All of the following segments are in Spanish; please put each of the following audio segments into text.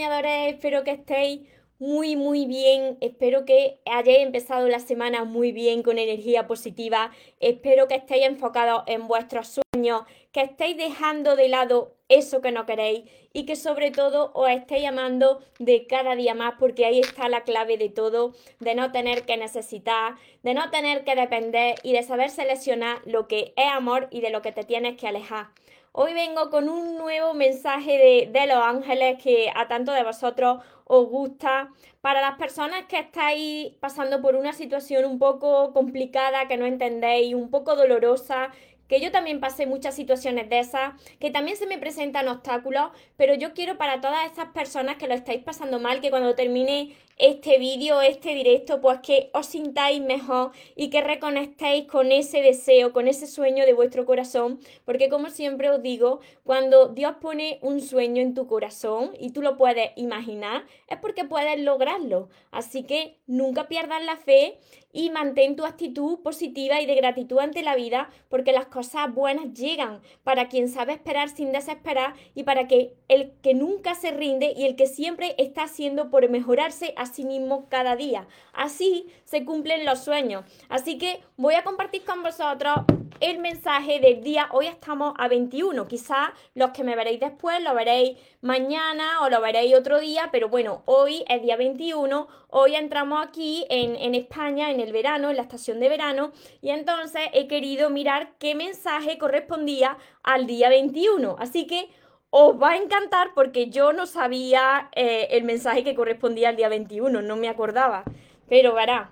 Soñadores, espero que estéis muy muy bien, espero que hayáis empezado la semana muy bien con energía positiva, espero que estéis enfocados en vuestros sueños, que estéis dejando de lado eso que no queréis y que sobre todo os estéis amando de cada día más porque ahí está la clave de todo, de no tener que necesitar, de no tener que depender y de saber seleccionar lo que es amor y de lo que te tienes que alejar. Hoy vengo con un nuevo mensaje de, los ángeles que a tanto de vosotros os gusta. Para las personas que estáis pasando por una situación un poco complicada, que no entendéis, un poco dolorosa, que yo también pasé muchas situaciones de esas, que también se me presentan obstáculos, pero yo quiero para todas esas personas que lo estáis pasando mal, que cuando termine este vídeo, este directo, pues que os sintáis mejor y que reconectéis con ese deseo, con ese sueño de vuestro corazón, porque como siempre os digo, cuando Dios pone un sueño en tu corazón y tú lo puedes imaginar, es porque puedes lograrlo. Así que nunca pierdas la fe y mantén tu actitud positiva y de gratitud ante la vida, porque las cosas buenas llegan para quien sabe esperar sin desesperar y para que el que nunca se rinde y el que siempre está haciendo por mejorarse sí mismo cada día. Así se cumplen los sueños. Así que voy a compartir con vosotros el mensaje del día. Hoy estamos a 21. Quizás los que me veréis después lo veréis mañana o lo veréis otro día, pero bueno, hoy es día 21. Hoy entramos aquí en, en España en el verano, en la estación de verano, y entonces he querido mirar qué mensaje correspondía al día 21. Así que os va a encantar porque yo no sabía eh, el mensaje que correspondía al día 21, no me acordaba. Pero verá,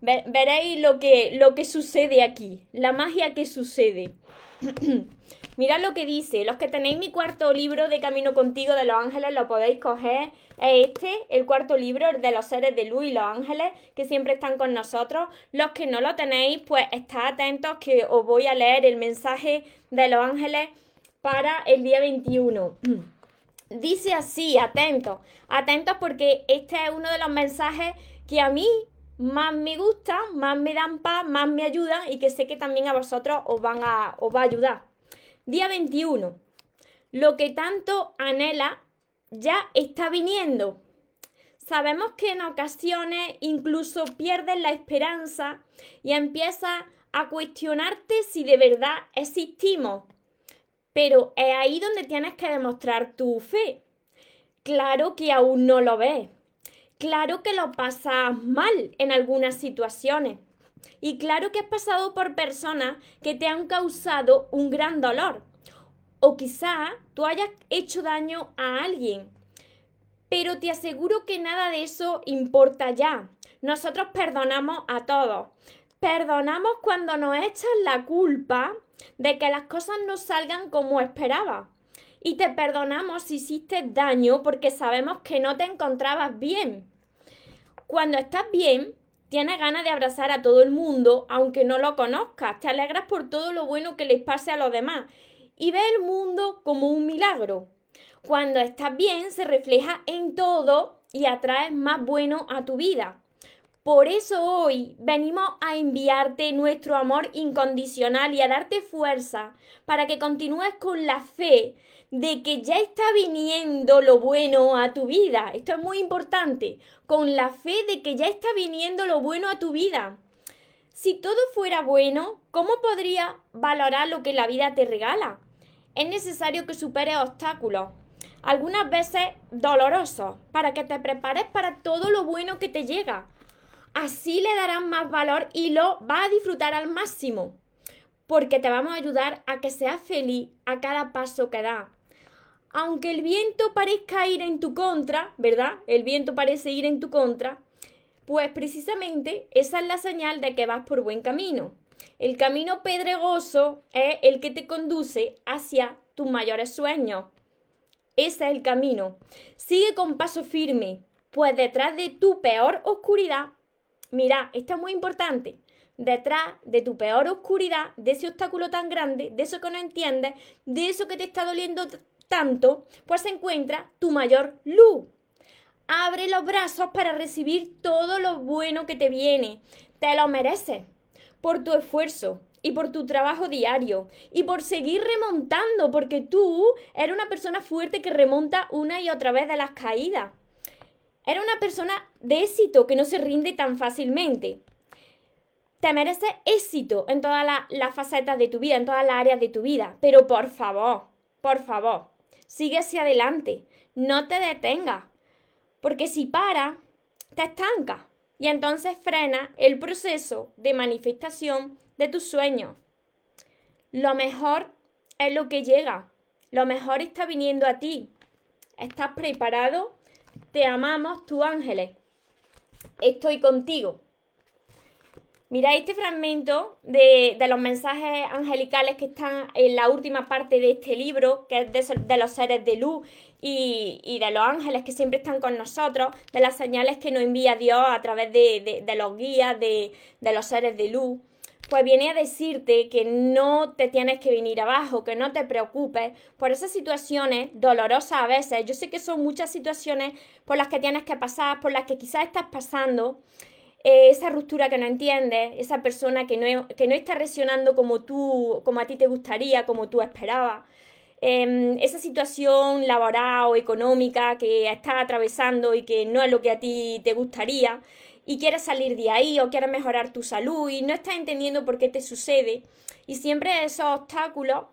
veréis lo que, lo que sucede aquí, la magia que sucede. Mirad lo que dice, los que tenéis mi cuarto libro de Camino Contigo de los Ángeles lo podéis coger. Este, el cuarto libro de los seres de luz y los ángeles que siempre están con nosotros. Los que no lo tenéis, pues estad atentos que os voy a leer el mensaje de los ángeles para el día 21. Dice así, atentos, atentos porque este es uno de los mensajes que a mí más me gusta, más me dan paz, más me ayudan y que sé que también a vosotros os, van a, os va a ayudar. Día 21. Lo que tanto anhela ya está viniendo. Sabemos que en ocasiones incluso pierdes la esperanza y empiezas a cuestionarte si de verdad existimos pero es ahí donde tienes que demostrar tu fe. Claro que aún no lo ves. Claro que lo pasas mal en algunas situaciones. Y claro que has pasado por personas que te han causado un gran dolor. O quizá tú hayas hecho daño a alguien. Pero te aseguro que nada de eso importa ya. Nosotros perdonamos a todos. Perdonamos cuando nos echan la culpa de que las cosas no salgan como esperaba. Y te perdonamos si hiciste daño porque sabemos que no te encontrabas bien. Cuando estás bien, tienes ganas de abrazar a todo el mundo, aunque no lo conozcas. Te alegras por todo lo bueno que les pase a los demás. Y ves el mundo como un milagro. Cuando estás bien, se refleja en todo y atraes más bueno a tu vida. Por eso hoy venimos a enviarte nuestro amor incondicional y a darte fuerza para que continúes con la fe de que ya está viniendo lo bueno a tu vida. Esto es muy importante. Con la fe de que ya está viniendo lo bueno a tu vida. Si todo fuera bueno, ¿cómo podrías valorar lo que la vida te regala? Es necesario que superes obstáculos, algunas veces dolorosos, para que te prepares para todo lo bueno que te llega así le darán más valor y lo vas a disfrutar al máximo. Porque te vamos a ayudar a que seas feliz a cada paso que das. Aunque el viento parezca ir en tu contra, ¿verdad? El viento parece ir en tu contra, pues precisamente esa es la señal de que vas por buen camino. El camino pedregoso es el que te conduce hacia tus mayores sueños. ese es el camino. Sigue con paso firme, pues detrás de tu peor oscuridad, mira, esto es muy importante, detrás de tu peor oscuridad, de ese obstáculo tan grande, de eso que no entiendes, de eso que te está doliendo tanto, pues se encuentra tu mayor luz. Abre los brazos para recibir todo lo bueno que te viene. Te lo mereces por tu esfuerzo y por tu trabajo diario y por seguir remontando, porque tú eres una persona fuerte que remonta una y otra vez de las caídas. Eres una persona de éxito que no se rinde tan fácilmente. Te mereces éxito en todas las facetas de tu vida, en todas las áreas de tu vida. Pero por favor, por favor, sigue hacia adelante. No te detengas. Porque si para, te estanca y entonces frena el proceso de manifestación de tus sueños. Lo mejor es lo que llega. Lo mejor está viniendo a ti. ¿Estás preparado? Te amamos, tu ángeles. Estoy contigo. Mira este fragmento de, los mensajes angelicales que están en la última parte de este libro, que es de, los seres de luz y, de los ángeles que siempre están con nosotros, de las señales que nos envía Dios a través de, los guías, de, los seres de luz. Pues viene a decirte que no te tienes que venir abajo, que no te preocupes por esas situaciones dolorosas a veces. Yo sé que son muchas situaciones por las que tienes que pasar, por las que quizás estás pasando eh, esa ruptura que no entiendes, esa persona que no, que no está reaccionando como tú, como a ti te gustaría, como tú esperabas. Em, esa situación laboral o económica que estás atravesando y que no es lo que a ti te gustaría y quieres salir de ahí o quieres mejorar tu salud y no estás entendiendo por qué te sucede y siempre esos obstáculos.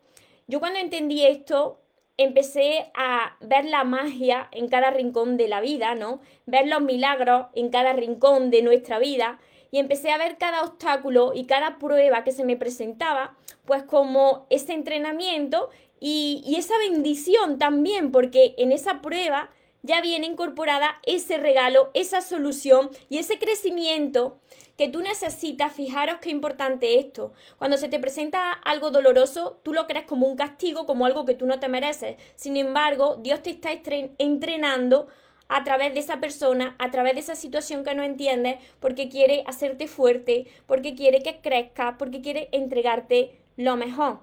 Yo cuando entendí esto empecé a ver la magia en cada rincón de la vida, ¿no? Ver los milagros en cada rincón de nuestra vida y empecé a ver cada obstáculo y cada prueba que se me presentaba, pues como ese entrenamiento y, y esa bendición también, porque en esa prueba ya viene incorporada ese regalo, esa solución y ese crecimiento que tú necesitas, fijaros qué importante esto. Cuando se te presenta algo doloroso, tú lo crees como un castigo, como algo que tú no te mereces. Sin embargo, Dios te está entrenando a través de esa persona, a través de esa situación que no entiendes, porque quiere hacerte fuerte, porque quiere que crezcas, porque quiere entregarte lo mejor.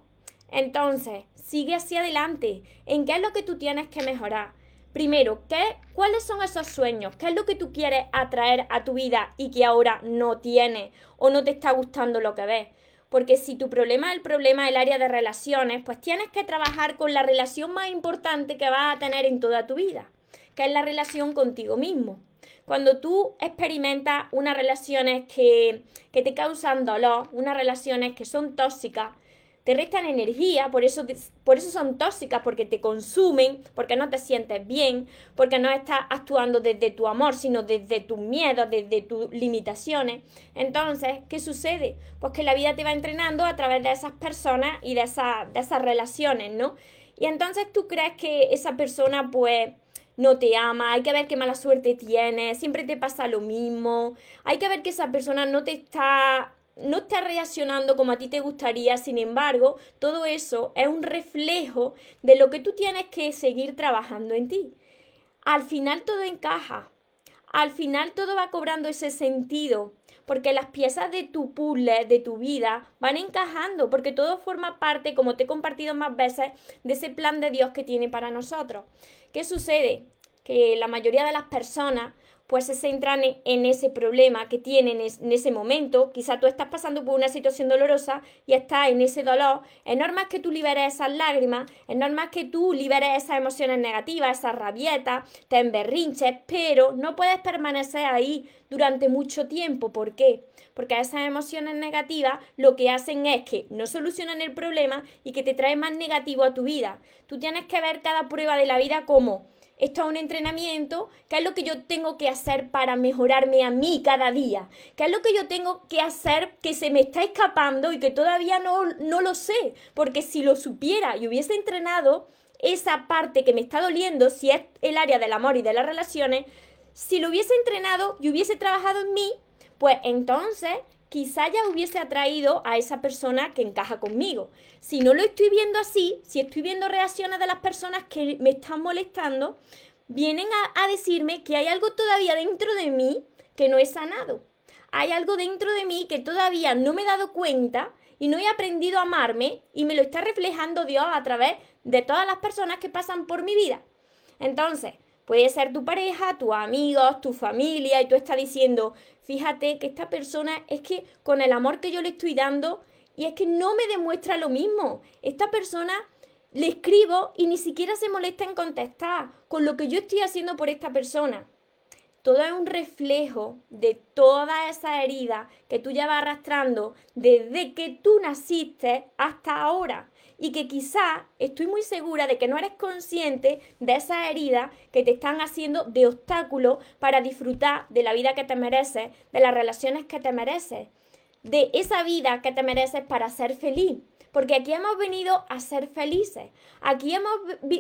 Entonces, sigue hacia adelante. ¿En qué es lo que tú tienes que mejorar? Primero, ¿qué, ¿cuáles son esos sueños? ¿Qué es lo que tú quieres atraer a tu vida y que ahora no tienes o no te está gustando lo que ves? Porque si tu problema es el problema del área de relaciones, pues tienes que trabajar con la relación más importante que vas a tener en toda tu vida, que es la relación contigo mismo. Cuando tú experimentas unas relaciones que, que te causan dolor, unas relaciones que son tóxicas, te restan energía, por eso, por eso son tóxicas, porque te consumen, porque no te sientes bien, porque no estás actuando desde tu amor, sino desde tus miedos, desde tus limitaciones. Entonces, ¿qué sucede? Pues que la vida te va entrenando a través de esas personas y de, de esas relaciones, ¿no? Y entonces tú crees que esa persona, pues, no te ama, hay que ver qué mala suerte tiene, siempre te pasa lo mismo, hay que ver que esa persona no te está no está reaccionando como a ti te gustaría, sin embargo, todo eso es un reflejo de lo que tú tienes que seguir trabajando en ti. Al final todo encaja, al final todo va cobrando ese sentido, porque las piezas de tu puzzle, de tu vida, van encajando, porque todo forma parte, como te he compartido más veces, de ese plan de Dios que tiene para nosotros. ¿Qué sucede? Que la mayoría de las personas pues se centran en ese problema que tienen en ese momento. Quizá tú estás pasando por una situación dolorosa y estás en ese dolor. Es normal que tú liberes esas lágrimas, es normal que tú liberes esas emociones negativas, esas rabietas, te emberrinches, pero no puedes permanecer ahí durante mucho tiempo. ¿Por qué? Porque esas emociones negativas lo que hacen es que no solucionan el problema y que te traen más negativo a tu vida. Tú tienes que ver cada prueba de la vida como esto es un entrenamiento, qué es lo que yo tengo que hacer para mejorarme a mí cada día, qué es lo que yo tengo que hacer que se me está escapando y que todavía no, no lo sé, porque si lo supiera y hubiese entrenado esa parte que me está doliendo, si es el área del amor y de las relaciones, si lo hubiese entrenado y hubiese trabajado en mí, pues entonces quizá ya hubiese atraído a esa persona que encaja conmigo. Si no lo estoy viendo así, si estoy viendo reacciones de las personas que me están molestando, vienen a, decirme que hay algo todavía dentro de mí que no he sanado. Hay algo dentro de mí que todavía no me he dado cuenta y no he aprendido a amarme y me lo está reflejando Dios a través de todas las personas que pasan por mi vida. Entonces, puede ser tu pareja, tus amigos, tu familia y tú estás diciendo, fíjate que esta persona es que con el amor que yo le estoy dando y es que no me demuestra lo mismo. Esta persona le escribo y ni siquiera se molesta en contestar con lo que yo estoy haciendo por esta persona todo es un reflejo de toda esa herida que tú llevas arrastrando desde que tú naciste hasta ahora. Y que quizá estoy muy segura de que no eres consciente de esa herida que te están haciendo de obstáculo para disfrutar de la vida que te mereces, de las relaciones que te mereces, de esa vida que te mereces para ser feliz porque aquí hemos venido a ser felices, aquí hemos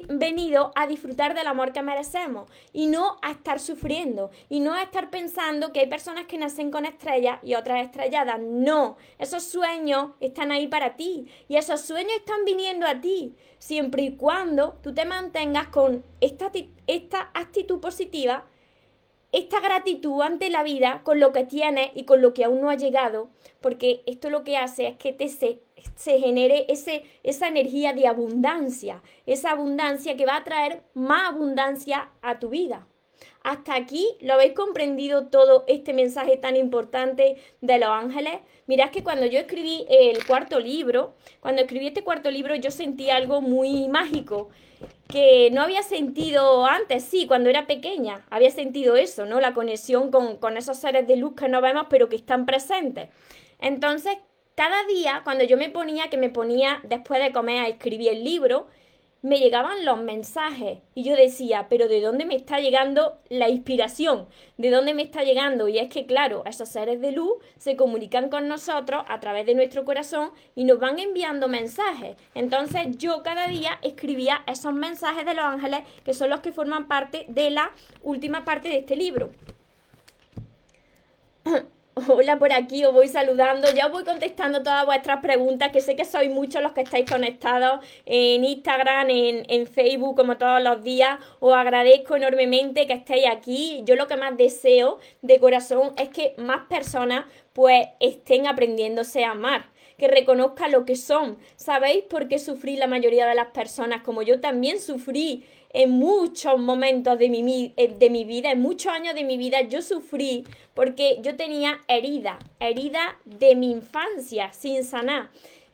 venido a disfrutar del amor que merecemos y no a estar sufriendo y no a estar pensando que hay personas que nacen con estrellas y otras estrelladas. No, esos sueños están ahí para ti y esos sueños están viniendo a ti siempre y cuando tú te mantengas con esta, esta actitud positiva esta gratitud ante la vida con lo que tienes y con lo que aún no ha llegado, porque esto lo que hace es que te se, se genere ese, esa energía de abundancia, esa abundancia que va a traer más abundancia a tu vida. Hasta aquí lo habéis comprendido todo este mensaje tan importante de los ángeles. Mirad que cuando yo escribí el cuarto libro, cuando escribí este cuarto libro yo sentí algo muy mágico que no había sentido antes, sí, cuando era pequeña, había sentido eso, ¿no? La conexión con, con esos seres de luz que no vemos, pero que están presentes. Entonces, cada día, cuando yo me ponía, que me ponía después de comer a escribir el libro, me llegaban los mensajes y yo decía, pero ¿de dónde me está llegando la inspiración? ¿De dónde me está llegando? Y es que, claro, esos seres de luz se comunican con nosotros a través de nuestro corazón y nos van enviando mensajes. Entonces yo cada día escribía esos mensajes de los ángeles que son los que forman parte de la última parte de este libro. Hola por aquí, os voy saludando, ya os voy contestando todas vuestras preguntas, que sé que sois muchos los que estáis conectados en Instagram, en, en, Facebook, como todos los días. Os agradezco enormemente que estéis aquí. Yo lo que más deseo de corazón es que más personas pues estén aprendiéndose a amar que reconozcan lo que son. ¿Sabéis por qué sufrí la mayoría de las personas? Como yo también sufrí en muchos momentos de mi, eh, de mi vida, en muchos años de mi vida, yo sufrí porque yo tenía herida, herida de mi infancia sin sanar.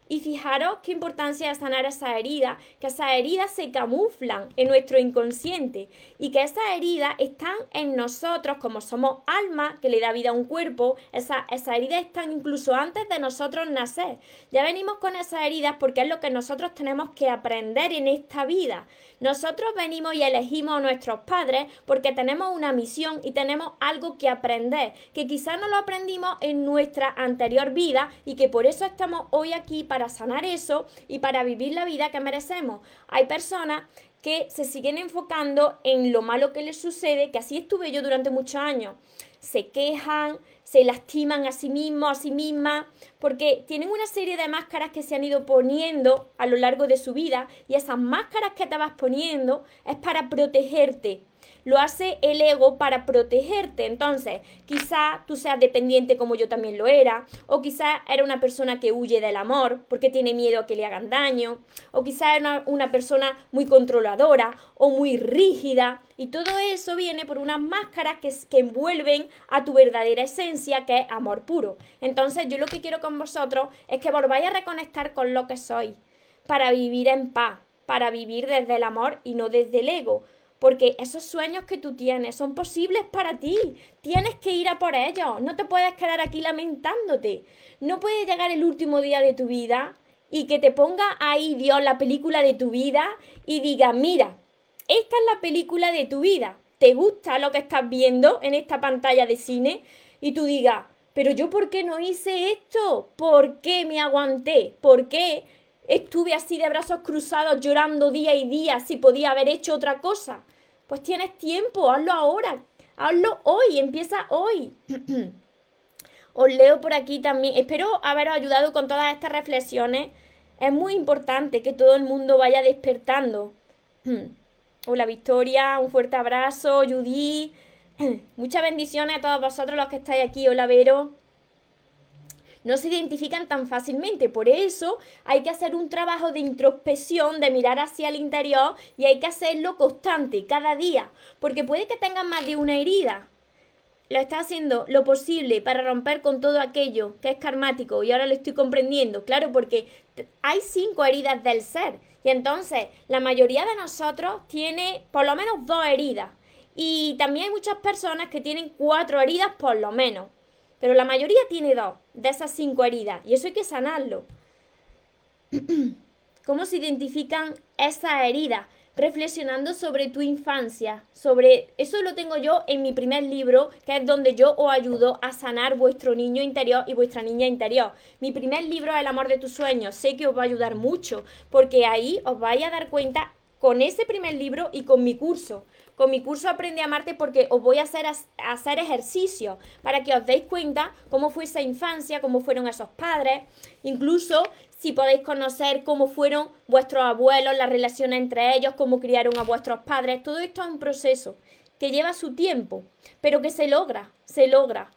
Y fijaros qué importancia es sanar esa herida, que esas heridas se camuflan en nuestro inconsciente y que esas heridas están en nosotros como somos alma que le da vida a un cuerpo. Esas esa heridas están incluso antes de nosotros nacer. Ya venimos con esas heridas porque es lo que nosotros tenemos que aprender en esta vida. Nosotros venimos y elegimos a nuestros padres porque tenemos una misión y tenemos algo que aprender, que quizás no lo aprendimos en nuestra anterior vida y que por eso estamos hoy aquí para sanar eso y para vivir la vida que merecemos. Hay personas que se siguen enfocando en lo malo que les sucede, que así estuve yo durante muchos años. Se quejan, se lastiman a sí mismos, a sí mismas, porque tienen una serie de máscaras que se han ido poniendo a lo largo de su vida y esas máscaras que te vas poniendo es para protegerte lo hace el ego para protegerte. Entonces, quizá tú seas dependiente como yo también lo era, o quizá era una persona que huye del amor porque tiene miedo a que le hagan daño, o quizá era una, persona muy controladora o muy rígida. Y todo eso viene por unas máscaras que, que envuelven a tu verdadera esencia, que es amor puro. Entonces, yo lo que quiero con vosotros es que volváis a reconectar con lo que sois, para vivir en paz, para vivir desde el amor y no desde el ego porque esos sueños que tú tienes son posibles para ti. Tienes que ir a por ellos. No te puedes quedar aquí lamentándote. No puede llegar el último día de tu vida y que te ponga ahí Dios la película de tu vida y diga, mira, esta es la película de tu vida. ¿Te gusta lo que estás viendo en esta pantalla de cine? Y tú digas, pero yo ¿por qué no hice esto? ¿Por qué me aguanté? ¿Por qué Estuve así de brazos cruzados llorando día y día si podía haber hecho otra cosa. Pues tienes tiempo, hazlo ahora, hazlo hoy, empieza hoy. Os leo por aquí también. Espero haberos ayudado con todas estas reflexiones. Es muy importante que todo el mundo vaya despertando. Hola Victoria, un fuerte abrazo. Judy, muchas bendiciones a todos vosotros los que estáis aquí. Hola Vero no se identifican tan fácilmente. Por eso hay que hacer un trabajo de introspección, de mirar hacia el interior y hay que hacerlo constante, cada día, porque puede que tengan más de una herida. Lo está haciendo lo posible para romper con todo aquello que es karmático y ahora lo estoy comprendiendo, claro, porque hay cinco heridas del ser y entonces la mayoría de nosotros tiene por lo menos dos heridas y también hay muchas personas que tienen cuatro heridas por lo menos. Pero la mayoría tiene dos de esas cinco heridas y eso hay que sanarlo. ¿Cómo se identifican esas heridas? Reflexionando sobre tu infancia, sobre eso lo tengo yo en mi primer libro, que es donde yo os ayudo a sanar vuestro niño interior y vuestra niña interior. Mi primer libro es El amor de tus sueños, sé que os va a ayudar mucho, porque ahí os vais a dar cuenta con ese primer libro y con mi curso con mi curso Aprende a Amarte porque os voy a hacer, hacer ejercicio para que os deis cuenta cómo fue esa infancia, cómo fueron esos padres, incluso si podéis conocer cómo fueron vuestros abuelos, las relaciones entre ellos, cómo criaron a vuestros padres. Todo esto es un proceso que lleva su tiempo, pero que se logra, se logra.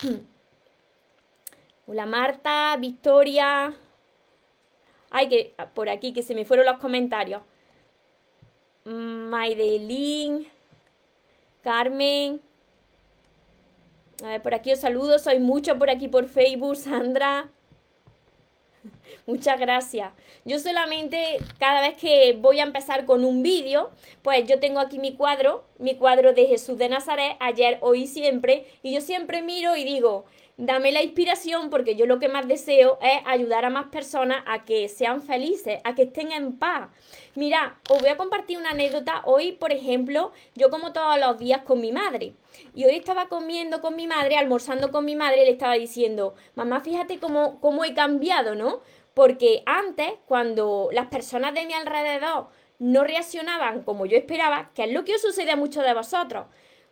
Hola Marta, Victoria. Ay, que por aquí que se me fueron los comentarios. Maidelín, Carmen. A ver, por aquí os saludo, soy mucho por aquí por Facebook, Sandra. Muchas gracias. Yo solamente cada vez que voy a empezar con un vídeo, pues yo tengo aquí mi cuadro, mi cuadro de Jesús de Nazaret, ayer, hoy siempre, y yo siempre miro y digo, dame la inspiración porque yo lo que más deseo es ayudar a más personas a que sean felices, a que estén en paz. Mira, os voy a compartir una anécdota. Hoy, por ejemplo, yo como todos los días con mi madre. Y hoy estaba comiendo con mi madre, almorzando con mi madre, y le estaba diciendo, mamá, fíjate cómo, cómo he cambiado, ¿no? Porque antes, cuando las personas de mi alrededor no reaccionaban como yo esperaba, que es lo que os sucede a muchos de vosotros,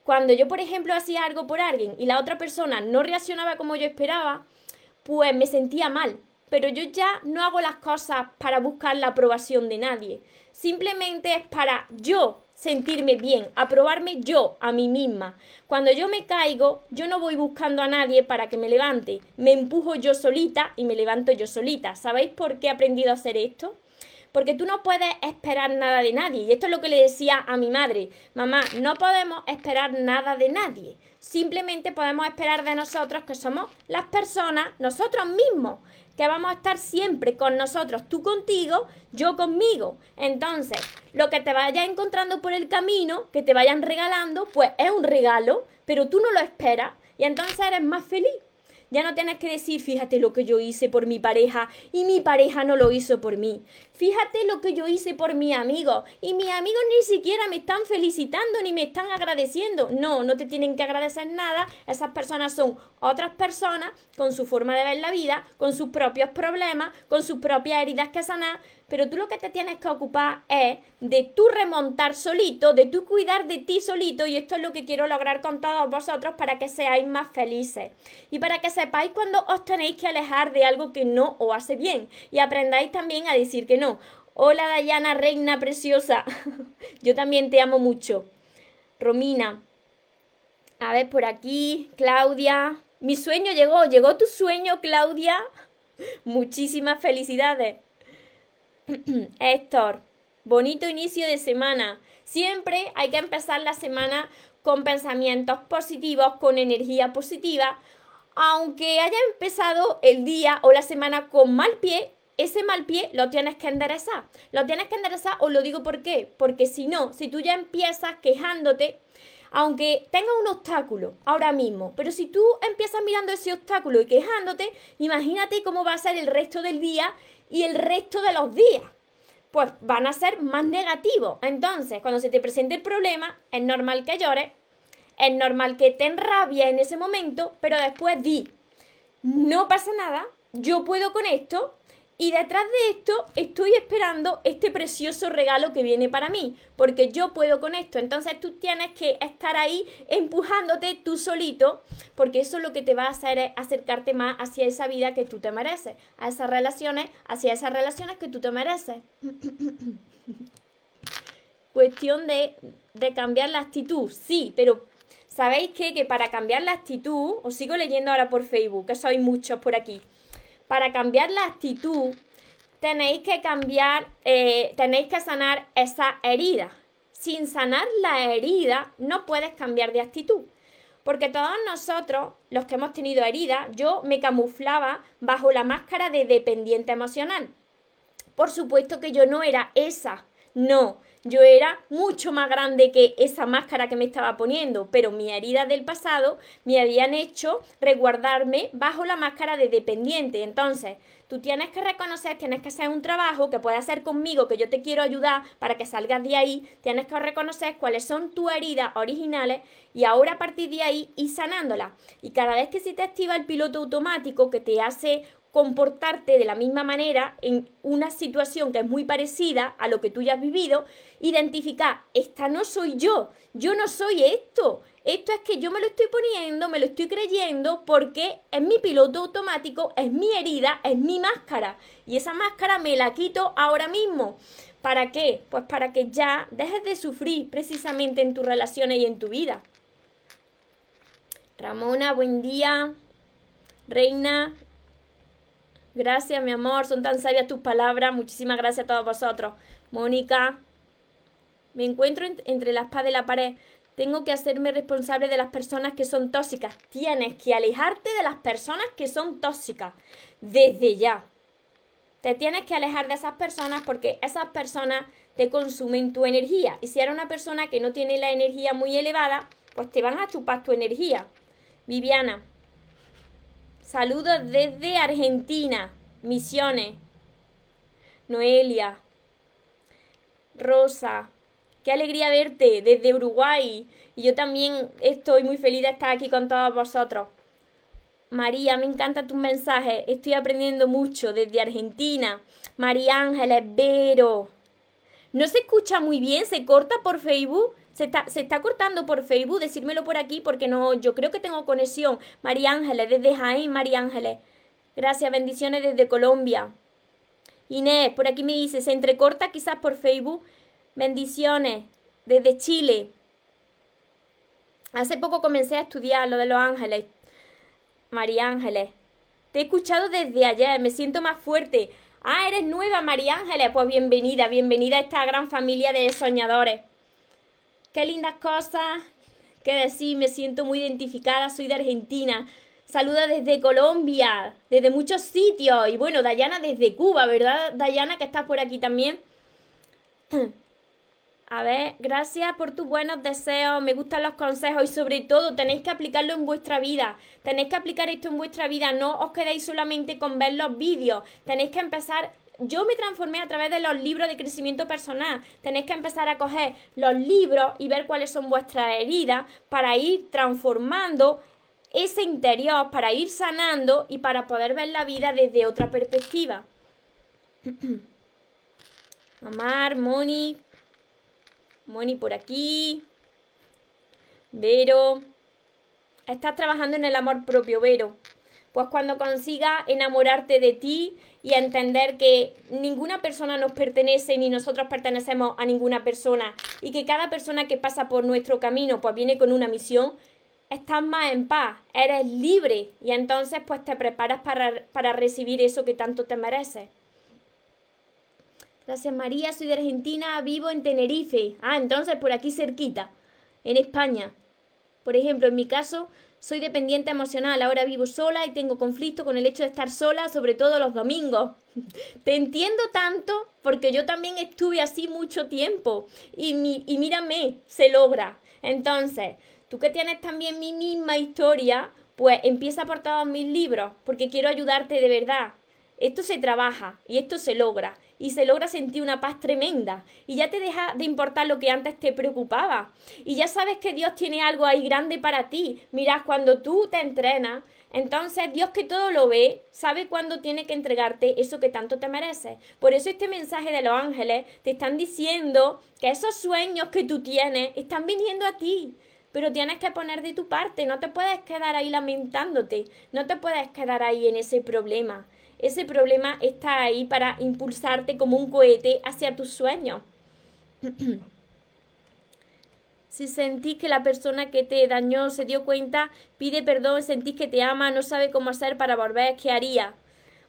cuando yo, por ejemplo, hacía algo por alguien y la otra persona no reaccionaba como yo esperaba, pues me sentía mal. Pero yo ya no hago las cosas para buscar la aprobación de nadie. Simplemente es para yo sentirme bien, aprobarme yo a mí misma. Cuando yo me caigo, yo no voy buscando a nadie para que me levante. Me empujo yo solita y me levanto yo solita. ¿Sabéis por qué he aprendido a hacer esto? Porque tú no puedes esperar nada de nadie. Y esto es lo que le decía a mi madre, mamá, no podemos esperar nada de nadie. Simplemente podemos esperar de nosotros que somos las personas, nosotros mismos, que vamos a estar siempre con nosotros, tú contigo, yo conmigo. Entonces, lo que te vayas encontrando por el camino, que te vayan regalando, pues es un regalo, pero tú no lo esperas y entonces eres más feliz. Ya no tienes que decir, fíjate lo que yo hice por mi pareja y mi pareja no lo hizo por mí. Fíjate lo que yo hice por mi amigo y mis amigos ni siquiera me están felicitando ni me están agradeciendo. No, no te tienen que agradecer nada. Esas personas son otras personas con su forma de ver la vida, con sus propios problemas, con sus propias heridas que sanar pero tú lo que te tienes que ocupar es de tú remontar solito, de tú cuidar de ti solito y esto es lo que quiero lograr con todos vosotros para que seáis más felices y para que sepáis cuando os tenéis que alejar de algo que no os hace bien y aprendáis también a decir que no. Hola Dayana, reina preciosa, yo también te amo mucho. Romina, a ver por aquí, Claudia, mi sueño llegó, llegó tu sueño Claudia, muchísimas felicidades. Héctor, bonito inicio de semana. Siempre hay que empezar la semana con pensamientos positivos, con energía positiva. Aunque haya empezado el día o la semana con mal pie, ese mal pie lo tienes que enderezar. Lo tienes que enderezar, os lo digo por qué. Porque si no, si tú ya empiezas quejándote, aunque tenga un obstáculo ahora mismo, pero si tú empiezas mirando ese obstáculo y quejándote, imagínate cómo va a ser el resto del día y el resto de los días pues van a ser más negativos. Entonces, cuando se te presente el problema, es normal que llores, es normal que te rabia en ese momento, pero después di, no pasa nada, yo puedo con esto Y detrás de esto estoy esperando este precioso regalo que viene para mí, porque yo puedo con esto. Entonces tú tienes que estar ahí empujándote tú solito, porque eso es lo que te va a hacer es acercarte más hacia esa vida que tú te mereces, a esas relaciones, hacia esas relaciones que tú te mereces. Cuestión de, de cambiar la actitud, sí, pero ¿sabéis qué? Que para cambiar la actitud, os sigo leyendo ahora por Facebook, que sois muchos por aquí para cambiar la actitud, tenéis que cambiar, eh, tenéis que sanar esa herida. Sin sanar la herida, no puedes cambiar de actitud. Porque todos nosotros, los que hemos tenido heridas, yo me camuflaba bajo la máscara de dependiente emocional. Por supuesto que yo no era esa, no, yo era mucho más grande que esa máscara que me estaba poniendo, pero mis heridas del pasado me habían hecho resguardarme bajo la máscara de dependiente. Entonces, tú tienes que reconocer, tienes que hacer un trabajo que pueda hacer conmigo, que yo te quiero ayudar para que salgas de ahí. Tienes que reconocer cuáles son tus heridas originales y ahora a partir de ahí ir sanándolas. Y cada vez que se te activa el piloto automático que te hace comportarte de la misma manera en una situación que es muy parecida a lo que tú ya has vivido, identificar, esta no soy yo, yo no soy esto, esto es que yo me lo estoy poniendo, me lo estoy creyendo porque es mi piloto automático, es mi herida, es mi máscara y esa máscara me la quito ahora mismo. ¿Para qué? Pues para que ya dejes de sufrir precisamente en tus relaciones y en tu vida. Ramona, buen día. Reina, Gracias, mi amor, son tan sabias tus palabras. Muchísimas gracias a todos vosotros. Mónica, me encuentro entre la espada y la pared. Tengo que hacerme responsable de las personas que son tóxicas. Tienes que alejarte de las personas que son tóxicas. Desde ya. Te tienes que alejar de esas personas porque esas personas te consumen tu energía. Y si eres una persona que no tiene la energía muy elevada, pues te van a chupar tu energía. Viviana, Saludos desde Argentina, Misiones. Noelia. Rosa. Qué alegría verte desde Uruguay. Y yo también estoy muy feliz de estar aquí con todos vosotros. María, me encanta tus mensajes. Estoy aprendiendo mucho desde Argentina. María Ángeles, Vero. No se escucha muy bien, se corta por Facebook. Se está, cortando por Facebook, decírmelo por aquí porque no, yo creo que tengo conexión. María Ángeles, desde Jaén, María Ángeles. Gracias, bendiciones desde Colombia. Inés, por aquí me dice, se entrecorta quizás por Facebook. Bendiciones desde Chile. Hace poco comencé a estudiar lo de los ángeles. María Ángeles. Te he escuchado desde ayer, me siento más fuerte. Ah, eres nueva, María Ángeles. Pues bienvenida, bienvenida a esta gran familia de soñadores. Qué lindas cosas que decir, me siento muy identificada, soy de Argentina. Saluda desde Colombia, desde muchos sitios. Y bueno, Dayana desde Cuba, ¿verdad, Dayana, que estás por aquí también? A ver, gracias por tus buenos deseos, me gustan los consejos y sobre todo tenéis que aplicarlo en vuestra vida. Tenéis que aplicar esto en vuestra vida, no os quedéis solamente con ver los vídeos. Tenéis que empezar yo me transformé a través de los libros de crecimiento personal. Tenéis que empezar a coger los libros y ver cuáles son vuestras heridas para ir transformando ese interior, para ir sanando y para poder ver la vida desde otra perspectiva. Amar, Moni, Moni por aquí, Vero. Estás trabajando en el amor propio, Vero. Pues cuando consigas enamorarte de ti y entender que ninguna persona nos pertenece ni nosotros pertenecemos a ninguna persona y que cada persona que pasa por nuestro camino pues viene con una misión, estás más en paz, eres libre y entonces pues te preparas para, para recibir eso que tanto te mereces. Gracias María, soy de Argentina, vivo en Tenerife. Ah, entonces por aquí cerquita, en España. Por ejemplo, en mi caso, soy dependiente emocional, ahora vivo sola y tengo conflicto con el hecho de estar sola, sobre todo los domingos. Te entiendo tanto porque yo también estuve así mucho tiempo y, mi, y mírame, se logra. Entonces, tú que tienes también mi misma historia, pues empieza por todos mis libros porque quiero ayudarte de verdad. Esto se trabaja y esto se logra y se logra sentir una paz tremenda y ya te deja de importar lo que antes te preocupaba y ya sabes que Dios tiene algo ahí grande para ti. Mira, cuando tú te entrenas, Entonces, Dios que todo lo ve, sabe cuándo tiene que entregarte eso que tanto te mereces. Por eso este mensaje de los ángeles te están diciendo que esos sueños que tú tienes están viniendo a ti. Pero tienes que poner de tu parte, no te puedes quedar ahí lamentándote, no te puedes quedar ahí en ese problema. Ese problema está ahí para impulsarte como un cohete hacia tus sueños. Si sentís que la persona que te dañó se dio cuenta, pide perdón, sentís que te ama, no sabe cómo hacer para volver, ¿qué haría?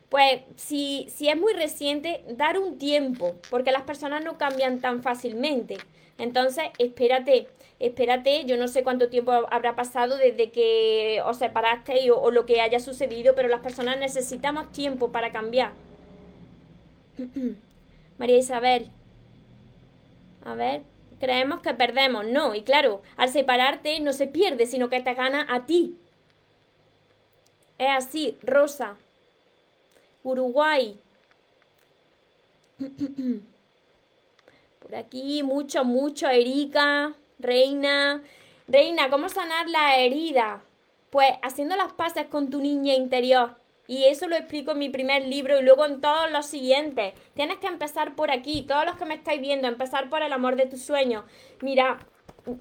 Pues si, si es muy reciente, dar un tiempo, porque las personas no cambian tan fácilmente. Entonces, espérate, espérate, yo no sé cuánto tiempo habrá pasado desde que os separaste o, o lo que haya sucedido, pero las personas necesitamos tiempo para cambiar. María Isabel, a ver, creemos que perdemos. No, y claro, al separarte no se pierde, sino que te gana a ti. Es así, Rosa. Uruguay. Por aquí, mucho, mucho, Erika, Reina. Reina, ¿cómo sanar la herida? Pues haciendo las paces con tu niña interior. Y eso lo explico en mi primer libro y luego en todos los siguientes. Tienes que empezar por aquí, todos los que me estáis viendo, empezar por el amor de tus sueños. Mira,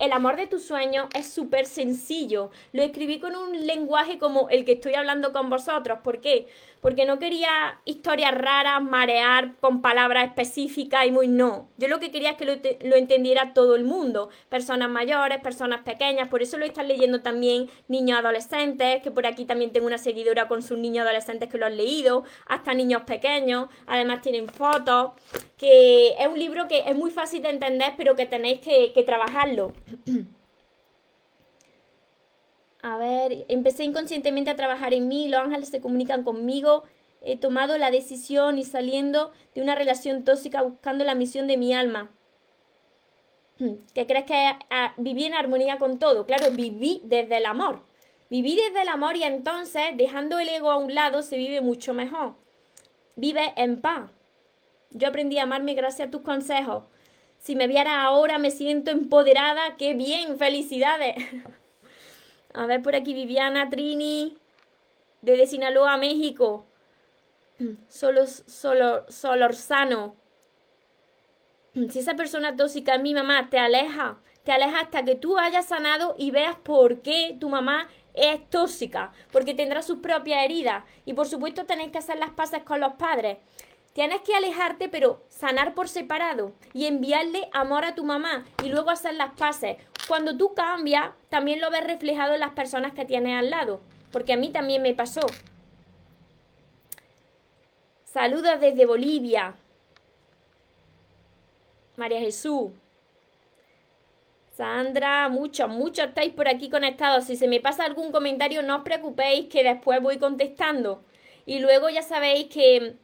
el amor de tus sueños es súper sencillo. Lo escribí con un lenguaje como el que estoy hablando con vosotros. ¿Por qué? Porque no quería historias raras, marear con palabras específicas y muy no. Yo lo que quería es que lo, entendiera todo el mundo. Personas mayores, personas pequeñas. Por eso lo están leyendo también niños adolescentes, que por aquí también tengo una seguidora con sus niños adolescentes que lo han leído. Hasta niños pequeños. Además tienen fotos. Que es un libro que es muy fácil de entender, pero que tenéis que, que trabajarlo. A ver, empecé inconscientemente a trabajar en mí, los ángeles se comunican conmigo, he tomado la decisión y saliendo de una relación tóxica buscando la misión de mi alma. ¿Qué crees que ah, viví en armonía con todo? Claro, viví desde el amor. Viví desde el amor y entonces, dejando el ego a un lado, se vive mucho mejor. Vive en paz. Yo aprendí a amarme gracias a tus consejos. Si me viera ahora, me siento empoderada. ¡Qué bien! ¡Felicidades! A ver por aquí Viviana Trini, desde Sinaloa, México. Solo, solo, Solorzano. Si esa persona tóxica, mi mamá, te aleja, te aleja hasta que tú hayas sanado y veas por qué tu mamá es tóxica, porque tendrá sus propias heridas. Y por supuesto tenéis que hacer las paces con los padres. Tienes que alejarte, pero sanar por separado y enviarle amor a tu mamá y luego hacer las paces. Cuando tú cambias, también lo ves reflejado en las personas que tienes al lado, porque a mí también me pasó. Saludos desde Bolivia. María Jesús. Sandra, muchos, muchos estáis por aquí conectados. Si se me pasa algún comentario, no os preocupéis que después voy contestando. Y luego ya sabéis que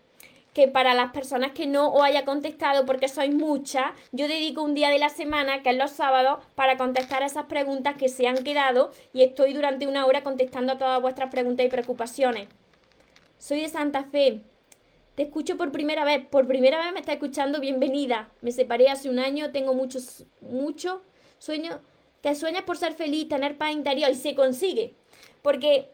que para las personas que no os haya contestado, porque sois muchas, yo dedico un día de la semana, que es los sábados, para contestar esas preguntas que se han quedado y estoy durante una hora contestando a todas vuestras preguntas y preocupaciones. Soy de Santa Fe. Te escucho por primera vez. Por primera vez me está escuchando. Bienvenida. Me separé hace un año. Tengo muchos, muchos sueños. Te sueñas por ser feliz, tener paz interior y se consigue. Porque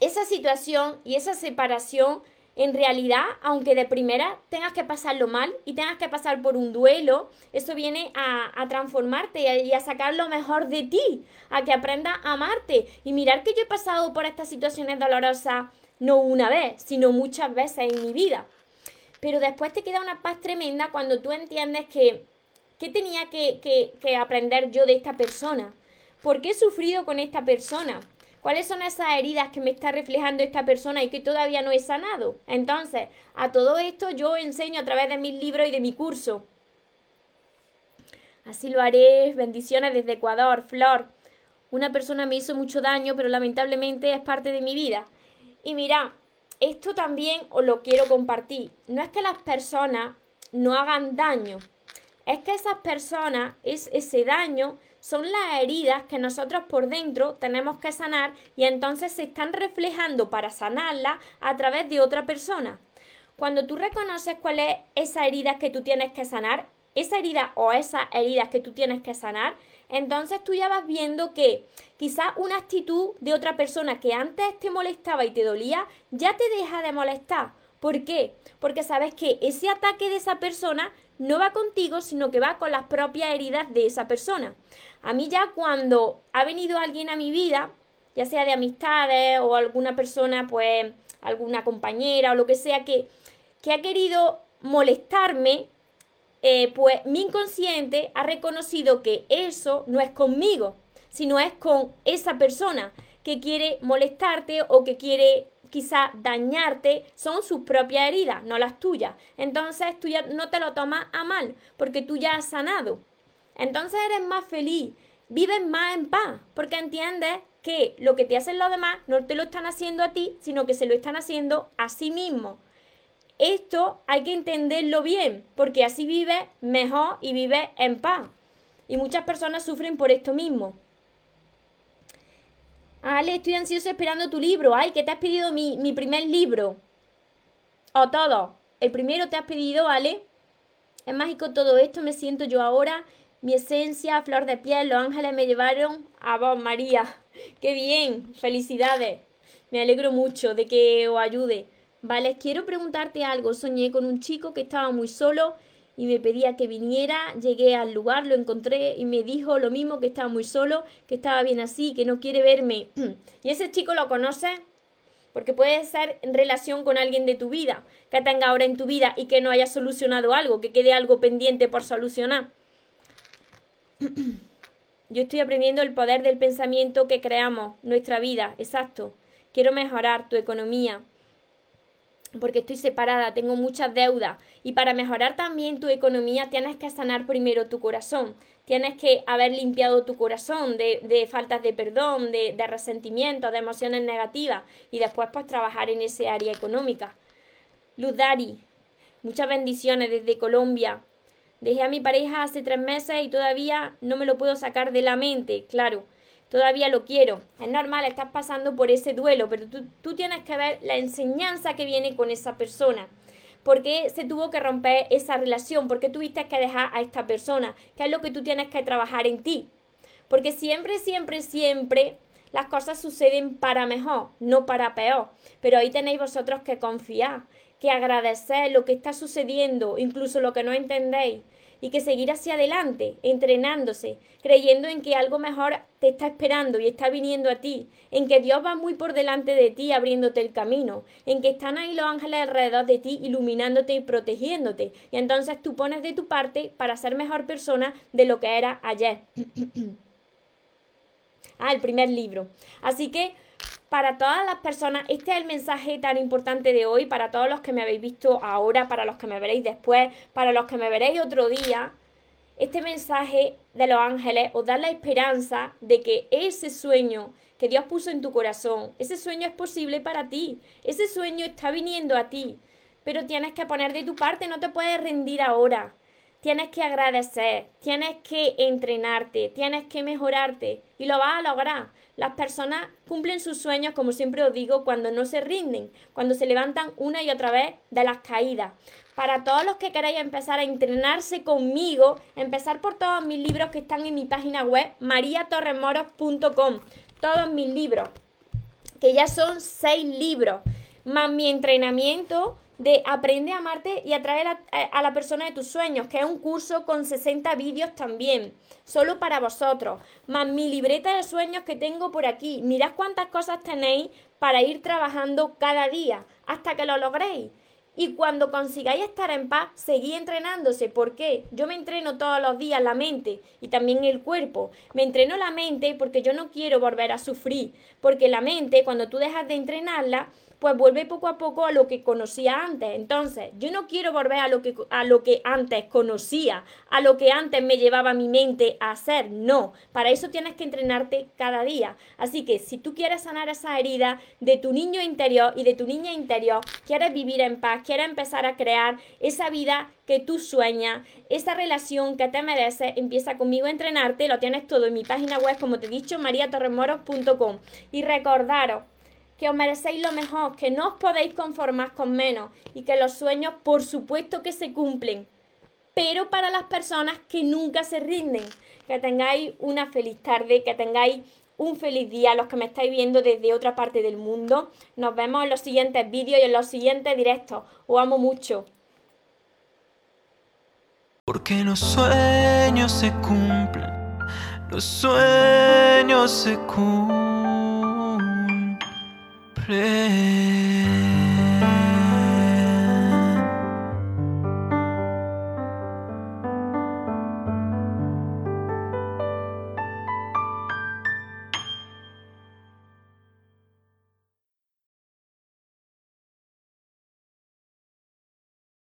esa situación y esa separación en realidad, aunque de primera tengas que pasarlo mal y tengas que pasar por un duelo, eso viene a, transformarte y a, sacar lo mejor de ti, a que aprendas a amarte. Y mirar que yo he pasado por estas situaciones dolorosas no una vez, sino muchas veces en mi vida. Pero después te queda una paz tremenda cuando tú entiendes que, ¿qué tenía que, que, que aprender yo de esta persona? ¿Por qué he sufrido con esta persona? ¿Cuáles son esas heridas que me está reflejando esta persona y que todavía no he sanado? Entonces, a todo esto yo enseño a través de mis libros y de mi curso. Así lo haré. Bendiciones desde Ecuador. Flor, una persona me hizo mucho daño, pero lamentablemente es parte de mi vida. Y mira, esto también os lo quiero compartir. No es que las personas no hagan daño, es que esas personas, es ese daño, son las heridas que nosotros por dentro tenemos que sanar y entonces se están reflejando para sanarla a través de otra persona. Cuando tú reconoces cuál es esa herida que tú tienes que sanar, esa herida o esas heridas que tú tienes que sanar, entonces tú ya vas viendo que quizás una actitud de otra persona que antes te molestaba y te dolía, ya te deja de molestar. ¿Por qué? Porque sabes que ese ataque de esa persona no va contigo, sino que va con las propias heridas de esa persona. A mí ya cuando ha venido alguien a mi vida, ya sea de amistades o alguna persona, pues alguna compañera o lo que sea, que, que ha querido molestarme, eh, pues mi inconsciente ha reconocido que eso no es conmigo, sino es con esa persona que quiere molestarte o que quiere quizá dañarte, son sus propias heridas, no las tuyas. Entonces tú ya no te lo tomas a mal, porque tú ya has sanado. Entonces eres más feliz, vives más en paz, porque entiendes que lo que te hacen los demás no te lo están haciendo a ti, sino que se lo están haciendo a sí mismo. Esto hay que entenderlo bien, porque así vives mejor y vives en paz. Y muchas personas sufren por esto mismo. Ale, estoy ansioso esperando tu libro. Ay, que te has pedido mi, mi primer libro. O todo. El primero te has pedido, Ale. Es mágico todo esto, me siento yo ahora. Mi esencia, flor de piel, los ángeles me llevaron a vos, María. Qué bien, felicidades. Me alegro mucho de que os ayude. Vale, quiero preguntarte algo. Soñé con un chico que estaba muy solo y me pedía que viniera. Llegué al lugar, lo encontré y me dijo lo mismo, que estaba muy solo, que estaba bien así, que no quiere verme. ¿Y ese chico lo conoces? Porque puede ser en relación con alguien de tu vida, que tenga ahora en tu vida y que no haya solucionado algo, que quede algo pendiente por solucionar. Yo estoy aprendiendo el poder del pensamiento que creamos, nuestra vida, exacto. Quiero mejorar tu economía, porque estoy separada, tengo muchas deudas. Y para mejorar también tu economía tienes que sanar primero tu corazón. Tienes que haber limpiado tu corazón de, de faltas de perdón, de, de resentimiento, de emociones negativas. Y después pues trabajar en ese área económica. Luz Dari, muchas bendiciones desde Colombia. Dejé a mi pareja hace tres meses y todavía no me lo puedo sacar de la mente, claro. Todavía lo quiero. Es normal, estás pasando por ese duelo, pero tú, tú tienes que ver la enseñanza que viene con esa persona. ¿Por qué se tuvo que romper esa relación? ¿Por qué tuviste que dejar a esta persona? ¿Qué es lo que tú tienes que trabajar en ti? Porque siempre, siempre, siempre las cosas suceden para mejor, no para peor. Pero ahí tenéis vosotros que confiar que agradecer lo que está sucediendo, incluso lo que no entendéis, y que seguir hacia adelante, entrenándose, creyendo en que algo mejor te está esperando y está viniendo a ti, en que Dios va muy por delante de ti abriéndote el camino, en que están ahí los ángeles alrededor de ti iluminándote y protegiéndote, y entonces tú pones de tu parte para ser mejor persona de lo que era ayer. ah, el primer libro. Así que para todas las personas, este es el mensaje tan importante de hoy, para todos los que me habéis visto ahora, para los que me veréis después, para los que me veréis otro día. Este mensaje de los ángeles os da la esperanza de que ese sueño que Dios puso en tu corazón, ese sueño es posible para ti, ese sueño está viniendo a ti, pero tienes que poner de tu parte, no te puedes rendir ahora. Tienes que agradecer, tienes que entrenarte, tienes que mejorarte y lo vas a lograr. Las personas cumplen sus sueños, como siempre os digo, cuando no se rinden, cuando se levantan una y otra vez de las caídas. Para todos los que queráis empezar a entrenarse conmigo, empezar por todos mis libros que están en mi página web, mariatorremoros.com. Todos mis libros, que ya son seis libros, más mi entrenamiento de Aprende a amarte y atraer a, a, la persona de tus sueños, que es un curso con 60 vídeos también, solo para vosotros, más mi libreta de sueños que tengo por aquí. Mirad cuántas cosas tenéis para ir trabajando cada día hasta que lo logréis. Y cuando consigáis estar en paz, seguid entrenándose. ¿Por qué? Yo me entreno todos los días la mente y también el cuerpo. Me entreno la mente porque yo no quiero volver a sufrir. Porque la mente, cuando tú dejas de entrenarla, pues vuelve poco a poco a lo que conocía antes. Entonces, yo no quiero volver a lo que, a lo que antes conocía, a lo que antes me llevaba mi mente a hacer. No, para eso tienes que entrenarte cada día. Así que si tú quieres sanar esa herida de tu niño interior y de tu niña interior, quieres vivir en paz, quieres empezar a crear esa vida que tú sueñas, esa relación que te mereces, empieza conmigo a entrenarte, lo tienes todo en mi página web, como te he dicho, mariatorremoros.com. Y recordaros que os merecéis lo mejor, que no os podéis conformar con menos y que los sueños por supuesto que se cumplen. pero para las personas que nunca se rinden. Que tengáis una feliz tarde, que tengáis un feliz día, los que me estáis viendo desde otra parte del mundo. Nos vemos en los siguientes vídeos y en los siguientes directos. Os amo mucho. Porque los sueños se cumplen, los sueños se cumplen. pray.